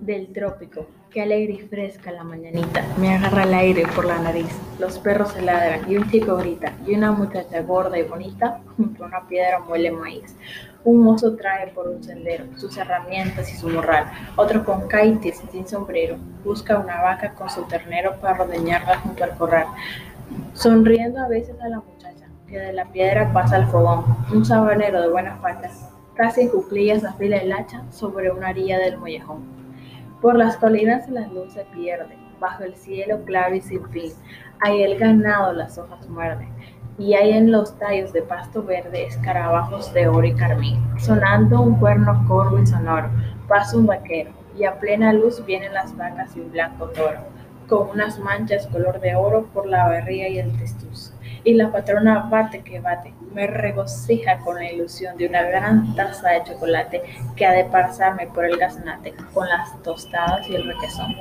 del trópico, qué alegre y fresca la mañanita, me agarra el aire por la nariz, los perros se ladran. Y un chico grita. Y una muchacha gorda y bonita junto a una piedra muele maíz. Un mozo trae por un sendero sus herramientas y su morral, otro con caites y sin sombrero busca una vaca con su ternero para ordeñarla junto al corral, sonriendo a veces a la muchacha que de la piedra pasa al fogón, un sabanero de buena falta, casi en cuclillas afila el hacha sobre una orilla del mollejón. Por las colinas la luz se pierde, bajo el cielo claro y sin fin. Hay el ganado las hojas muerden, y hay en los tallos de pasto verde escarabajos de oro y carmín. Sonando un cuerno corvo y sonoro, pasa un vaquero, y a plena luz vienen las vacas y un blanco toro, con unas manchas color de oro por la barriga y el testuz. Y la patrona bate que bate, me regocija con la ilusión de una gran taza de chocolate que ha de pasarme por el gaznate con las tostadas y el requesón.